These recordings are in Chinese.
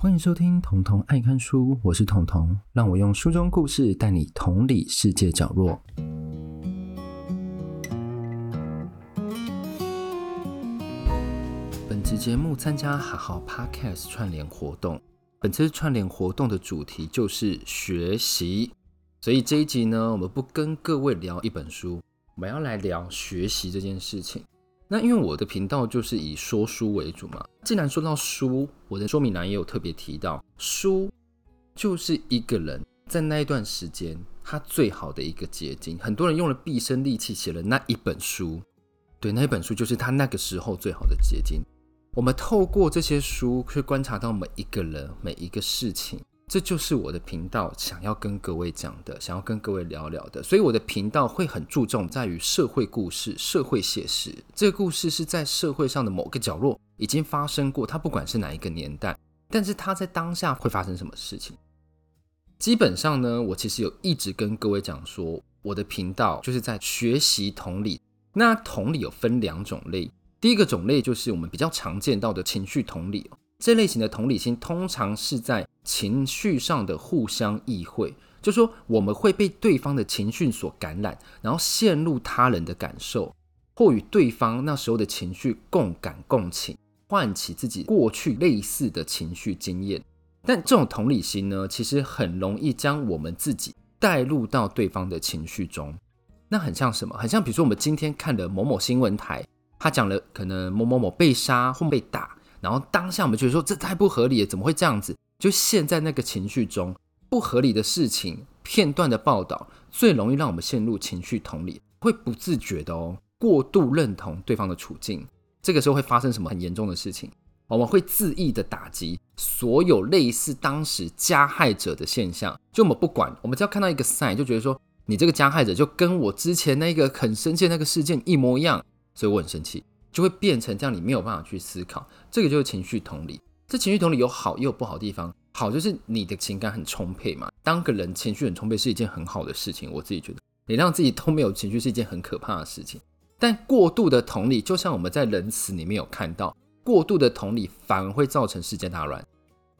欢迎收听《童童爱看书》，我是童童，让我用书中故事带你同理世界角落。本期节目参加哈好 Podcast 串联活动，本次串联活动的主题就是学习，所以这一集呢，我们不跟各位聊一本书，我们要来聊学习这件事情。那因为我的频道就是以说书为主嘛，既然说到书，我的说明栏也有特别提到，书就是一个人在那一段时间他最好的一个结晶。很多人用了毕生力气写了那一本书，对，那一本书就是他那个时候最好的结晶。我们透过这些书去观察到每一个人、每一个事情。这就是我的频道想要跟各位讲的，想要跟各位聊聊的。所以我的频道会很注重在于社会故事、社会写实。这个故事是在社会上的某个角落已经发生过，它不管是哪一个年代，但是它在当下会发生什么事情。基本上呢，我其实有一直跟各位讲说，我的频道就是在学习同理。那同理有分两种类，第一个种类就是我们比较常见到的情绪同理。这类型的同理心通常是在情绪上的互相意会，就是说我们会被对方的情绪所感染，然后陷入他人的感受，或与对方那时候的情绪共感共情，唤起自己过去类似的情绪经验。但这种同理心呢，其实很容易将我们自己带入到对方的情绪中。那很像什么？很像比如说我们今天看的某某新闻台，他讲了可能某某某被杀或被打。然后当下我们觉得说，这太不合理了，怎么会这样子？就陷在那个情绪中，不合理的事情片段的报道，最容易让我们陷入情绪同理，会不自觉的哦，过度认同对方的处境。这个时候会发生什么很严重的事情？我们会恣意的打击所有类似当时加害者的现象。就我们不管，我们只要看到一个 sign，就觉得说，你这个加害者就跟我之前那个很生气那个事件一模一样，所以我很生气。就会变成这样，你没有办法去思考，这个就是情绪同理。这情绪同理有好也有不好地方，好就是你的情感很充沛嘛。当个人情绪很充沛是一件很好的事情，我自己觉得，你让自己都没有情绪是一件很可怕的事情。但过度的同理，就像我们在仁慈里面有看到，过度的同理反而会造成世界大乱，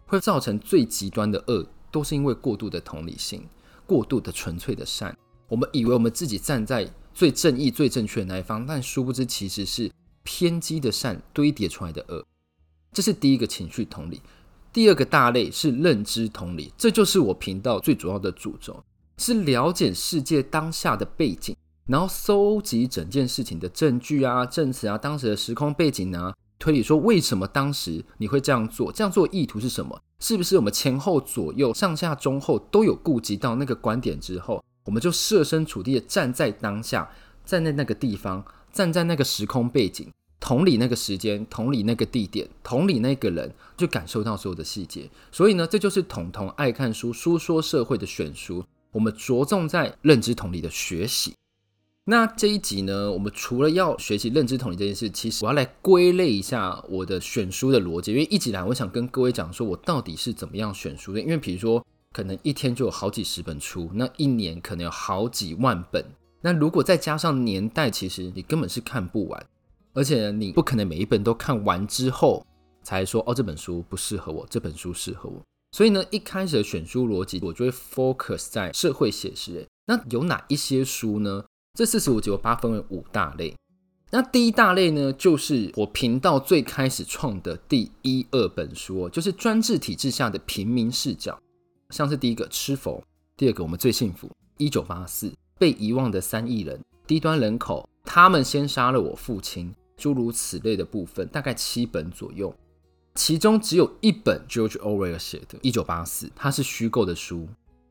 会造成最极端的恶，都是因为过度的同理心，过度的纯粹的善。我们以为我们自己站在最正义、最正确的那一方，但殊不知其实是。偏激的善堆叠出来的恶，这是第一个情绪同理。第二个大类是认知同理，这就是我频道最主要的主轴，是了解世界当下的背景，然后搜集整件事情的证据啊、证词啊、当时的时空背景啊，推理说为什么当时你会这样做，这样做意图是什么？是不是我们前后左右、上下中后都有顾及到那个观点之后，我们就设身处地的站在当下，站在那个地方，站在那个时空背景。同理那个时间，同理那个地点，同理那个人，就感受到所有的细节。所以呢，这就是彤彤爱看书、书说社会的选书。我们着重在认知同理的学习。那这一集呢，我们除了要学习认知同理这件事，其实我要来归类一下我的选书的逻辑。因为一直以来，我想跟各位讲说，我到底是怎么样选书的。因为比如说，可能一天就有好几十本书，那一年可能有好几万本。那如果再加上年代，其实你根本是看不完。而且你不可能每一本都看完之后才说哦，这本书不适合我，这本书适合我。所以呢，一开始的选书逻辑我就会 focus 在社会写实。那有哪一些书呢？这四十五集我把它分为五大类。那第一大类呢，就是我频道最开始创的第一二本书，就是专制体制下的平民视角，像是第一个《吃否》，第二个《我们最幸福》，一九八四，被遗忘的三亿人，低端人口，他们先杀了我父亲。诸如此类的部分，大概七本左右，其中只有一本 George Orwell 写的《一九八四》，它是虚构的书。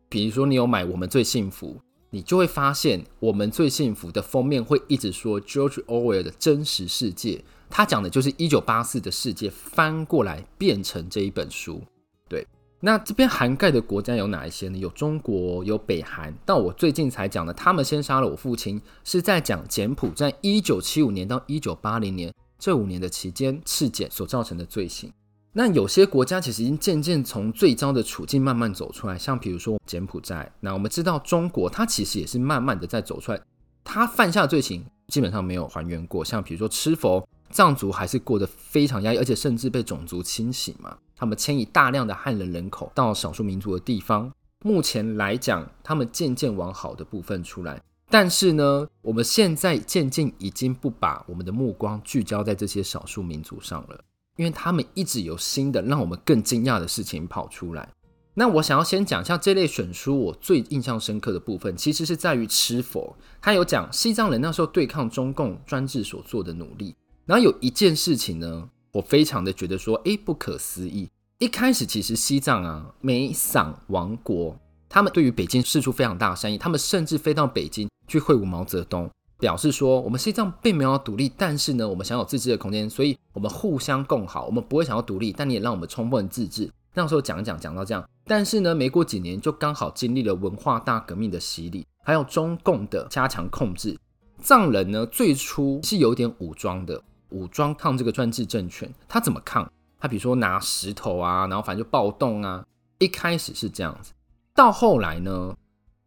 比如说，你有买《我们最幸福》，你就会发现，《我们最幸福》的封面会一直说 George Orwell 的真实世界，他讲的就是一九八四的世界翻过来变成这一本书。对那这边涵盖的国家有哪一些呢？有中国，有北韩。到我最近才讲的，他们先杀了我父亲，是在讲柬埔寨一九七五年到一九八零年这五年的期间赤柬所造成的罪行。那有些国家其实已经渐渐从最糟的处境慢慢走出来，像比如说柬埔寨。那我们知道中国，它其实也是慢慢的在走出来，它犯下的罪行基本上没有还原过。像比如说吃佛，藏族还是过得非常压抑，而且甚至被种族清洗嘛。他们迁移大量的汉人人口到少数民族的地方。目前来讲，他们渐渐往好的部分出来。但是呢，我们现在渐渐已经不把我们的目光聚焦在这些少数民族上了，因为他们一直有新的让我们更惊讶的事情跑出来。那我想要先讲一下这类选书，我最印象深刻的部分，其实是在于吃佛。他有讲西藏人那时候对抗中共专制所做的努力。然后有一件事情呢，我非常的觉得说，诶，不可思议。一开始其实西藏啊，美桑王国，他们对于北京释出非常大的善意，他们甚至飞到北京。去会晤毛泽东，表示说我们西藏并没有独立，但是呢，我们想有自治的空间，所以我们互相共好，我们不会想要独立，但你也让我们充分自治。那时候讲讲讲到这样，但是呢，没过几年就刚好经历了文化大革命的洗礼，还有中共的加强控制。藏人呢，最初是有点武装的，武装抗这个专制政权。他怎么抗？他比如说拿石头啊，然后反正就暴动啊。一开始是这样子，到后来呢，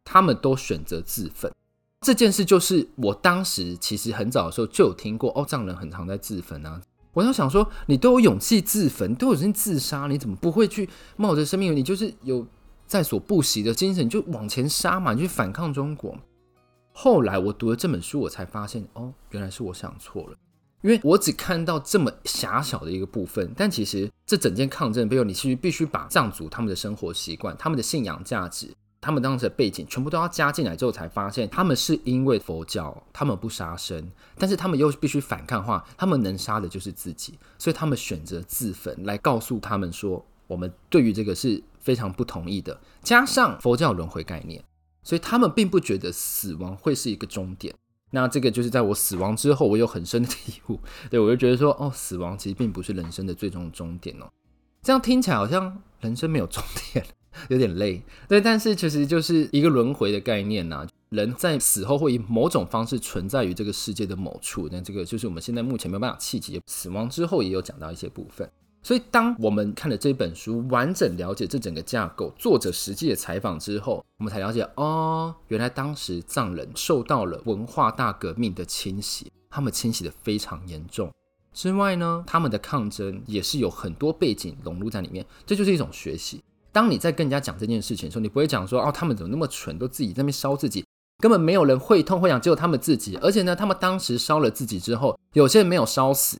他们都选择自焚。这件事就是我当时其实很早的时候就有听过哦，藏人很常在自焚啊。我就想说，你都有勇气自焚，都有人自杀，你怎么不会去冒着生命？你就是有在所不惜的精神，就往前杀嘛，你去反抗中国。后来我读了这本书，我才发现哦，原来是我想错了，因为我只看到这么狭小的一个部分，但其实这整件抗争背后，你其实必须把藏族他们的生活习惯、他们的信仰价值。他们当时的背景全部都要加进来之后，才发现他们是因为佛教，他们不杀生，但是他们又必须反抗的话，他们能杀的就是自己，所以他们选择自焚来告诉他们说，我们对于这个是非常不同意的。加上佛教轮回概念，所以他们并不觉得死亡会是一个终点。那这个就是在我死亡之后，我有很深的 体悟。对，我就觉得说，哦，死亡其实并不是人生的最终终点哦。这样听起来好像人生没有终点。有点累，对，但是其实就是一个轮回的概念呐、啊。人在死后会以某种方式存在于这个世界的某处，那这个就是我们现在目前没有办法企及。死亡之后也有讲到一些部分，所以当我们看了这本书，完整了解这整个架构，作者实际的采访之后，我们才了解哦，原来当时藏人受到了文化大革命的侵袭，他们侵袭的非常严重。之外呢，他们的抗争也是有很多背景融入在里面，这就是一种学习。当你在跟人家讲这件事情的时候，你不会讲说哦，他们怎么那么蠢，都自己在那边烧自己，根本没有人会痛会痒，只有他们自己。而且呢，他们当时烧了自己之后，有些人没有烧死，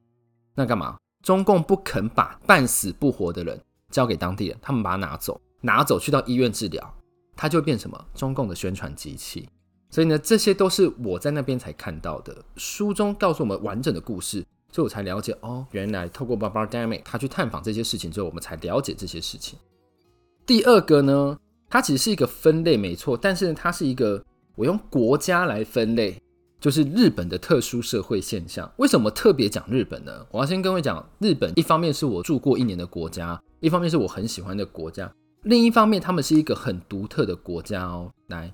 那干嘛？中共不肯把半死不活的人交给当地人，他们把他拿走，拿走去到医院治疗，他就变什么？中共的宣传机器。所以呢，这些都是我在那边才看到的。书中告诉我们完整的故事，所以我才了解哦，原来透过 Barbara d a m i c 他去探访这些事情之后，我们才了解这些事情。第二个呢，它其实是一个分类没错，但是，它是一个我用国家来分类，就是日本的特殊社会现象。为什么特别讲日本呢？我要先跟各位讲，日本一方面是我住过一年的国家，一方面是我很喜欢的国家，另一方面他们是一个很独特的国家哦。来，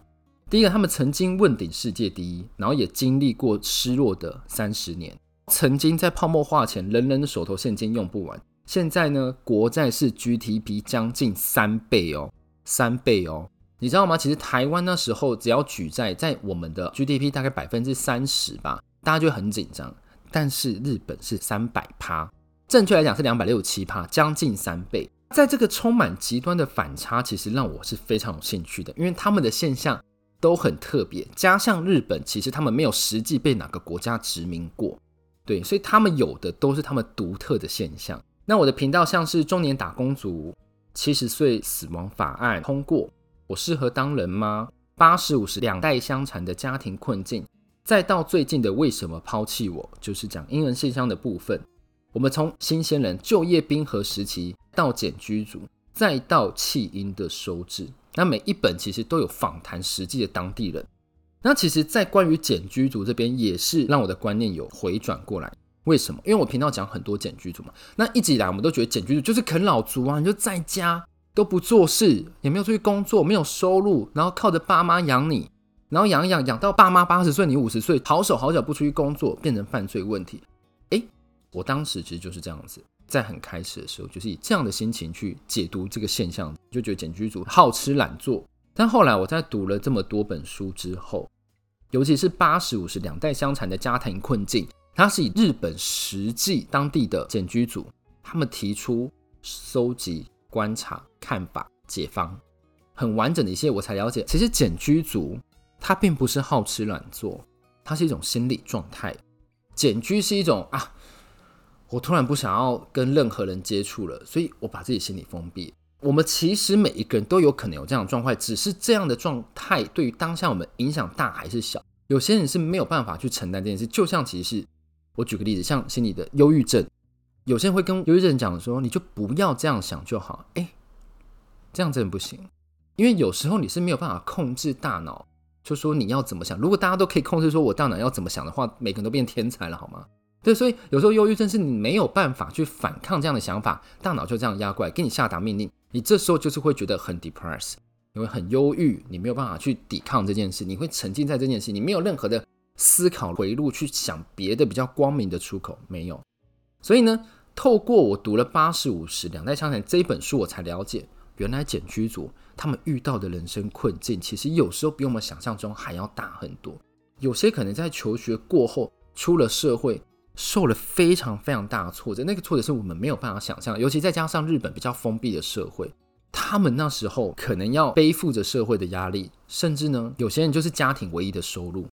第一个，他们曾经问鼎世界第一，然后也经历过失落的三十年，曾经在泡沫化前，人人的手头现金用不完。现在呢，国债是 GDP 将近三倍哦，三倍哦，你知道吗？其实台湾那时候只要举债，在我们的 GDP 大概百分之三十吧，大家就很紧张。但是日本是三百趴，正确来讲是两百六十七趴，将近三倍。在这个充满极端的反差，其实让我是非常有兴趣的，因为他们的现象都很特别，加上日本其实他们没有实际被哪个国家殖民过，对，所以他们有的都是他们独特的现象。那我的频道像是中年打工族、七十岁死亡法案通过，我适合当人吗？八十五十两代相残的家庭困境，再到最近的为什么抛弃我，就是讲英文现象的部分。我们从新鲜人就业冰河时期到简居族，再到弃婴的收治，那每一本其实都有访谈实际的当地人。那其实，在关于简居族这边，也是让我的观念有回转过来。为什么？因为我频道讲很多简居族嘛，那一直以来我们都觉得简居族就是啃老族啊，你就在家都不做事，也没有出去工作，没有收入，然后靠着爸妈养你，然后养一养养到爸妈八十岁，你五十岁，好手好脚不出去工作，变成犯罪问题。诶，我当时其实就是这样子，在很开始的时候，就是以这样的心情去解读这个现象，就觉得简居组好吃懒做。但后来我在读了这么多本书之后，尤其是八十五十两代相残的家庭困境。它是以日本实际当地的简居组，他们提出搜集、观察、看法、解方，很完整的一些，我才了解，其实检举组它并不是好吃懒做，它是一种心理状态。检举是一种啊，我突然不想要跟任何人接触了，所以我把自己心理封闭。我们其实每一个人都有可能有这样的状态，只是这样的状态对于当下我们影响大还是小。有些人是没有办法去承担这件事，就像其实我举个例子，像心理的忧郁症，有些人会跟忧郁症讲说，你就不要这样想就好。哎，这样真的不行，因为有时候你是没有办法控制大脑，就说你要怎么想。如果大家都可以控制说我大脑要怎么想的话，每个人都变天才了，好吗？对，所以有时候忧郁症是你没有办法去反抗这样的想法，大脑就这样压过来，给你下达命令。你这时候就是会觉得很 depressed，你会很忧郁，你没有办法去抵抗这件事，你会沉浸在这件事，你没有任何的思考回路去想别的比较光明的出口，没有。所以呢，透过我读了《八十五十两代枪弹》这一本书，我才了解，原来简居族他们遇到的人生困境，其实有时候比我们想象中还要大很多。有些可能在求学过后出了社会。受了非常非常大的挫折，那个挫折是我们没有办法想象的，尤其再加上日本比较封闭的社会，他们那时候可能要背负着社会的压力，甚至呢，有些人就是家庭唯一的收入，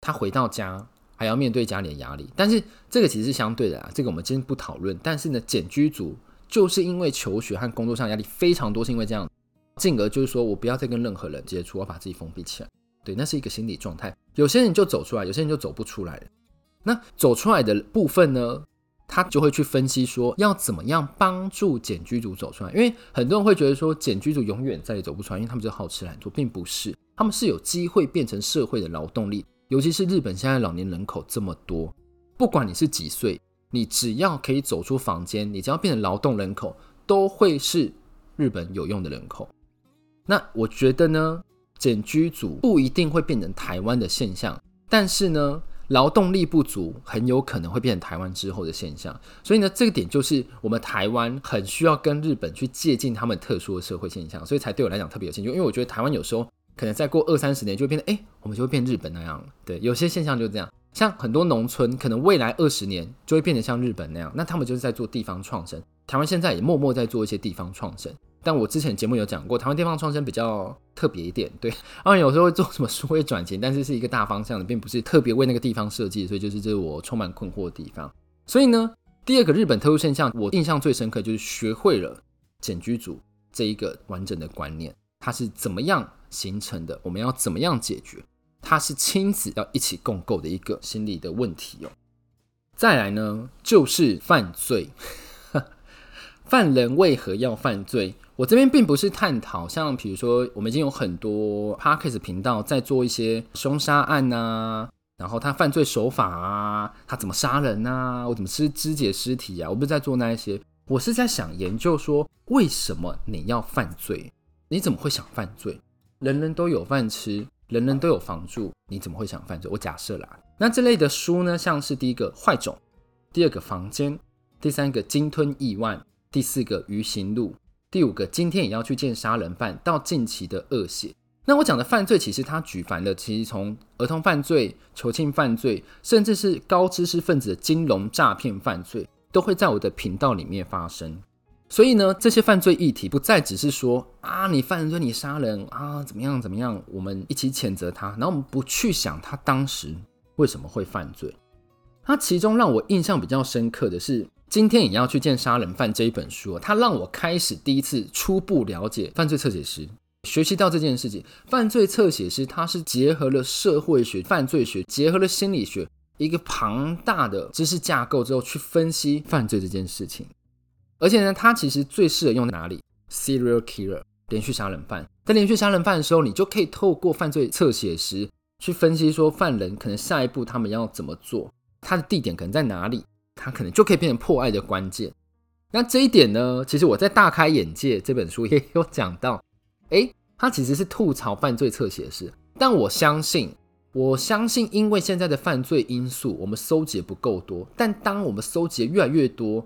他回到家还要面对家里的压力。但是这个其实是相对的啊，这个我们今天不讨论。但是呢，简居族就是因为求学和工作上压力非常多，是因为这样，进而就是说我不要再跟任何人接触，我把自己封闭起来。对，那是一个心理状态。有些人就走出来，有些人就走不出来。那走出来的部分呢，他就会去分析说要怎么样帮助检举组走出来。因为很多人会觉得说检举组永远再也走不出来，因为他们就好吃懒做，并不是，他们是有机会变成社会的劳动力。尤其是日本现在老年人口这么多，不管你是几岁，你只要可以走出房间，你只要变成劳动人口，都会是日本有用的人口。那我觉得呢，检举组不一定会变成台湾的现象，但是呢。劳动力不足很有可能会变成台湾之后的现象，所以呢，这个点就是我们台湾很需要跟日本去借鉴他们特殊的社会现象，所以才对我来讲特别有兴趣。因为我觉得台湾有时候可能再过二三十年就会变得，哎，我们就会变日本那样了。对，有些现象就这样，像很多农村可能未来二十年就会变得像日本那样，那他们就是在做地方创生。台湾现在也默默在做一些地方创生。但我之前节目有讲过，台湾地方创生比较特别一点，对，当然有时候会做什么数位转型，但是是一个大方向的，并不是特别为那个地方设计，所以就是这是我充满困惑的地方。所以呢，第二个日本特殊现象，我印象最深刻就是学会了简居组这一个完整的观念，它是怎么样形成的，我们要怎么样解决，它是亲子要一起共构的一个心理的问题哦。再来呢，就是犯罪，犯人为何要犯罪？我这边并不是探讨，像比如说，我们已经有很多 Podcast 频道在做一些凶杀案啊，然后他犯罪手法啊，他怎么杀人啊，我怎么肢肢解尸体啊，我不是在做那一些，我是在想研究说，为什么你要犯罪？你怎么会想犯罪？人人都有饭吃，人人都有房住，你怎么会想犯罪？我假设啦，那这类的书呢，像是第一个坏种，第二个房间，第三个鲸吞亿万，第四个鱼行路。第五个，今天也要去见杀人犯，到近期的恶血。那我讲的犯罪，其实它举凡的，其实从儿童犯罪、囚禁犯罪，甚至是高知识分子的金融诈骗犯罪，都会在我的频道里面发生。所以呢，这些犯罪议题不再只是说啊，你犯罪，你杀人啊，怎么样怎么样，我们一起谴责他，然后我们不去想他当时为什么会犯罪。他其中让我印象比较深刻的是。今天也要去见杀人犯这一本书，它让我开始第一次初步了解犯罪侧写师，学习到这件事情。犯罪侧写师它是结合了社会学、犯罪学，结合了心理学，一个庞大的知识架构之后去分析犯罪这件事情。而且呢，它其实最适合用在哪里？Serial killer，连续杀人犯。在连续杀人犯的时候，你就可以透过犯罪侧写师去分析说犯人可能下一步他们要怎么做，他的地点可能在哪里。他可能就可以变成破案的关键。那这一点呢，其实我在《大开眼界》这本书也有讲到。诶，他其实是吐槽犯罪侧写师，但我相信，我相信，因为现在的犯罪因素，我们搜集不够多。但当我们搜集越来越多，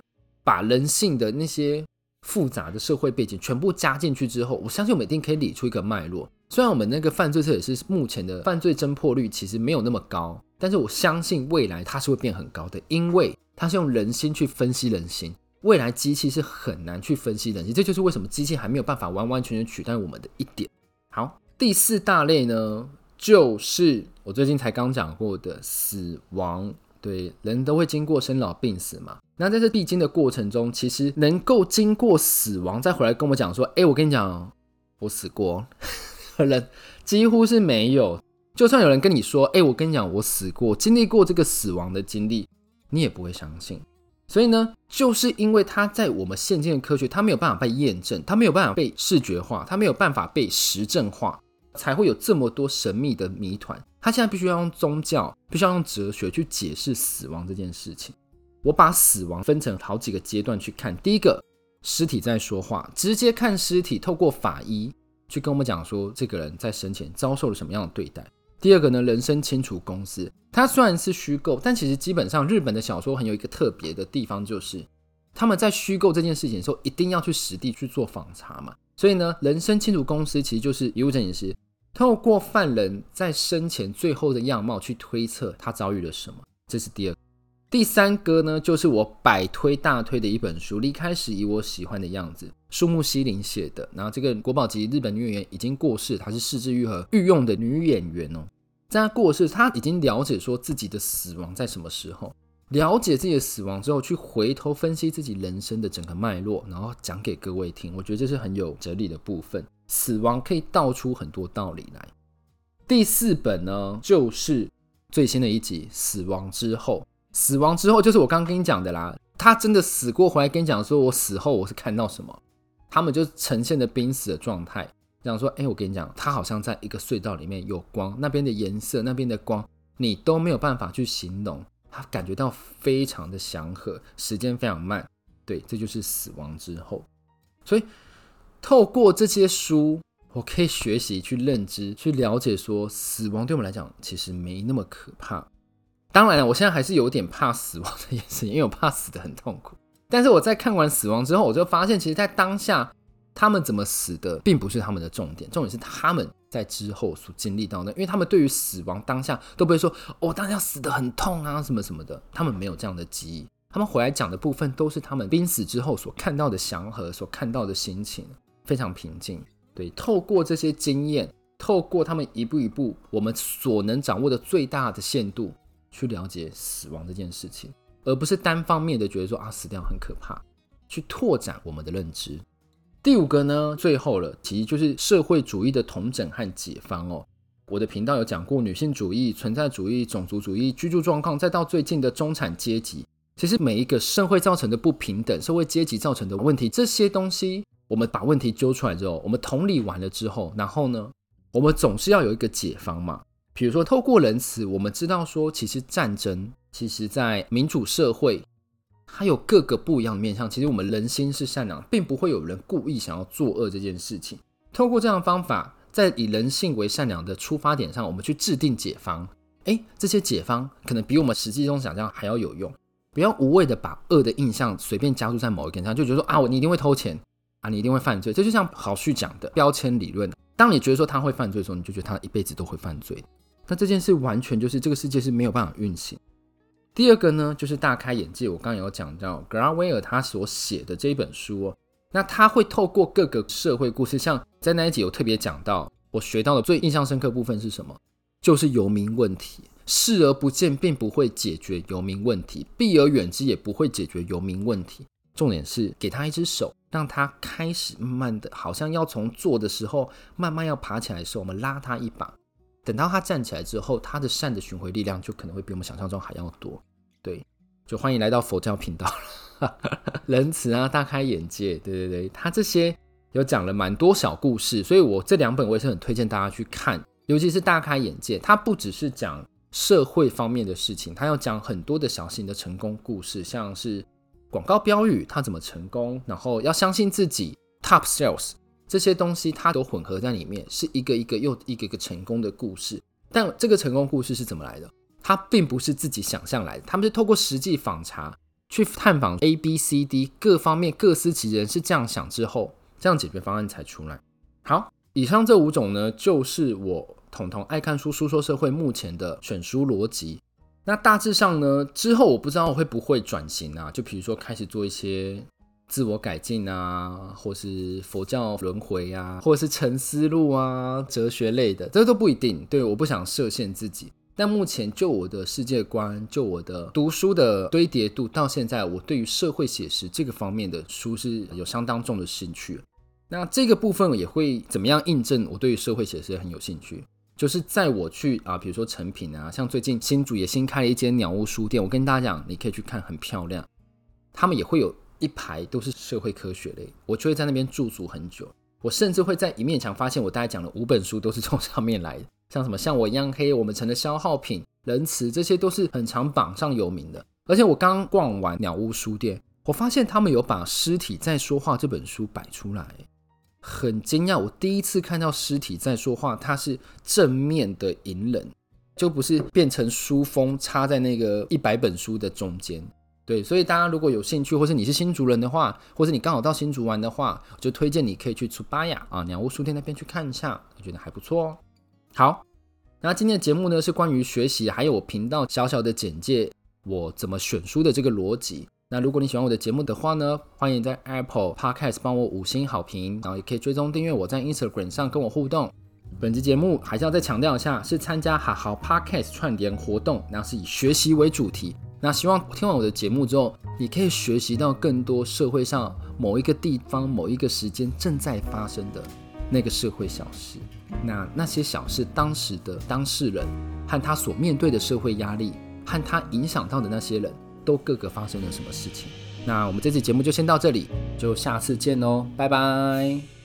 把人性的那些复杂的社会背景全部加进去之后，我相信我们一定可以理出一个脉络。虽然我们那个犯罪侧写师目前的犯罪侦破率其实没有那么高。但是我相信未来它是会变很高的，因为它是用人心去分析人心。未来机器是很难去分析人心，这就是为什么机器还没有办法完完全全取代我们的一点。好，第四大类呢，就是我最近才刚讲过的死亡。对，人都会经过生老病死嘛。那在这必经的过程中，其实能够经过死亡再回来跟我讲说：“哎，我跟你讲，我死过。”人几乎是没有。就算有人跟你说：“哎，我跟你讲，我死过，经历过这个死亡的经历”，你也不会相信。所以呢，就是因为它在我们现今的科学，它没有办法被验证，它没有办法被视觉化，它没有办法被实证化，才会有这么多神秘的谜团。他现在必须要用宗教，必须要用哲学去解释死亡这件事情。我把死亡分成好几个阶段去看。第一个，尸体在说话，直接看尸体，透过法医去跟我们讲说这个人在生前遭受了什么样的对待。第二个呢，人生清除公司，它虽然是虚构，但其实基本上日本的小说很有一个特别的地方，就是他们在虚构这件事情的时候，一定要去实地去做访查嘛。所以呢，人生清除公司其实就是遗物整理师。透过犯人在生前最后的样貌去推测他遭遇了什么，这是第二。第三个呢，就是我百推大推的一本书《离开时以我喜欢的样子》，树木希林写的。然后这个国宝级日本女演员已经过世，她是是枝裕和御用的女演员哦。在她过世，她已经了解说自己的死亡在什么时候。了解自己的死亡之后，去回头分析自己人生的整个脉络，然后讲给各位听。我觉得这是很有哲理的部分。死亡可以道出很多道理来。第四本呢，就是最新的一集《死亡之后》。死亡之后就是我刚刚跟你讲的啦。他真的死过回来跟你讲说，我死后我是看到什么？他们就呈现的濒死的状态，讲说：哎，我跟你讲，他好像在一个隧道里面有光，那边的颜色，那边的光，你都没有办法去形容。他感觉到非常的祥和，时间非常慢。对，这就是死亡之后。所以。透过这些书，我可以学习、去认知、去了解，说死亡对我们来讲其实没那么可怕。当然了，我现在还是有点怕死亡这件事情，因为我怕死的很痛苦。但是我在看完死亡之后，我就发现，其实，在当下他们怎么死的，并不是他们的重点，重点是他们在之后所经历到的。因为他们对于死亡当下都不会说“哦，当下死得很痛啊”什么什么的，他们没有这样的记忆。他们回来讲的部分，都是他们濒死之后所看到的祥和，所看到的心情。非常平静，对，透过这些经验，透过他们一步一步，我们所能掌握的最大的限度，去了解死亡这件事情，而不是单方面的觉得说啊，死掉很可怕，去拓展我们的认知。第五个呢，最后了，其实就是社会主义的统整和解方哦。我的频道有讲过女性主义、存在主义、种族主义、居住状况，再到最近的中产阶级，其实每一个社会造成的不平等、社会阶级造成的问题，这些东西。我们把问题揪出来之后，我们同理完了之后，然后呢，我们总是要有一个解方嘛。比如说，透过仁慈，我们知道说，其实战争，其实在民主社会，它有各个不一样的面向。其实我们人心是善良，并不会有人故意想要作恶这件事情。透过这样的方法，在以人性为善良的出发点上，我们去制定解方。诶，这些解方可能比我们实际中想象还要有用。不要无谓的把恶的印象随便加注在某一个人上，就觉得说啊，我你一定会偷钱。啊，你一定会犯罪，这就像郝旭讲的标签理论。当你觉得说他会犯罪的时候，你就觉得他一辈子都会犯罪。那这件事完全就是这个世界是没有办法运行。第二个呢，就是大开眼界。我刚刚有讲到格拉威尔他所写的这一本书哦，那他会透过各个社会故事，像在那一集有特别讲到，我学到的最印象深刻部分是什么？就是游民问题，视而不见并不会解决游民问题，避而远之也不会解决游民问题。重点是给他一只手。让他开始慢慢的，好像要从坐的时候慢慢要爬起来的时候，我们拉他一把。等到他站起来之后，他的善的巡回力量就可能会比我们想象中还要多。对，就欢迎来到佛教频道，仁慈啊，大开眼界。对对对，他这些有讲了蛮多小故事，所以我这两本我也是很推荐大家去看，尤其是大开眼界。他不只是讲社会方面的事情，他要讲很多的小型的成功故事，像是。广告标语，他怎么成功？然后要相信自己，Top Sales 这些东西，它都混合在里面，是一个一个又一个一个成功的故事。但这个成功故事是怎么来的？它并不是自己想象来的，他们是透过实际访查去探访 A、B、C、D 各方面各司其人是这样想之后，这样解决方案才出来。好，以上这五种呢，就是我统统爱看书书说社会目前的选书逻辑。那大致上呢，之后我不知道我会不会转型啊，就比如说开始做一些自我改进啊，或是佛教轮回啊，或者是沉思录啊，哲学类的，这都不一定。对，我不想设限自己。但目前就我的世界观，就我的读书的堆叠度，到现在我对于社会写实这个方面的书是有相当重的兴趣。那这个部分也会怎么样印证我对于社会写实很有兴趣？就是在我去啊，比如说成品啊，像最近新竹也新开了一间鸟屋书店，我跟大家讲，你可以去看，很漂亮。他们也会有一排都是社会科学类，我就会在那边驻足很久。我甚至会在一面墙发现，我大概讲了五本书都是从上面来的。像什么像我一样黑，我们成了消耗品，仁慈，这些都是很常榜上有名的。而且我刚逛完鸟屋书店，我发现他们有把《尸体在说话》这本书摆出来，很惊讶。我第一次看到《尸体在说话》，它是正面的隐忍，就不是变成书封插在那个一百本书的中间。对，所以大家如果有兴趣，或是你是新竹人的话，或是你刚好到新竹玩的话，就推荐你可以去楚巴雅啊鸟屋书店那边去看一下，我觉得还不错哦。好，那今天的节目呢，是关于学习，还有我频道小小的简介，我怎么选书的这个逻辑。那如果你喜欢我的节目的话呢，欢迎在 Apple Podcast 帮我五星好评，然后也可以追踪订阅我在 Instagram 上跟我互动。本期节目还是要再强调一下，是参加好好 Podcast 串联活动，然后是以学习为主题。那希望听完我的节目之后，你可以学习到更多社会上某一个地方、某一个时间正在发生的那个社会小事。那那些小事，当时的当事人和他所面对的社会压力，和他影响到的那些人都各个发生了什么事情？那我们这期节目就先到这里，就下次见喽，拜拜。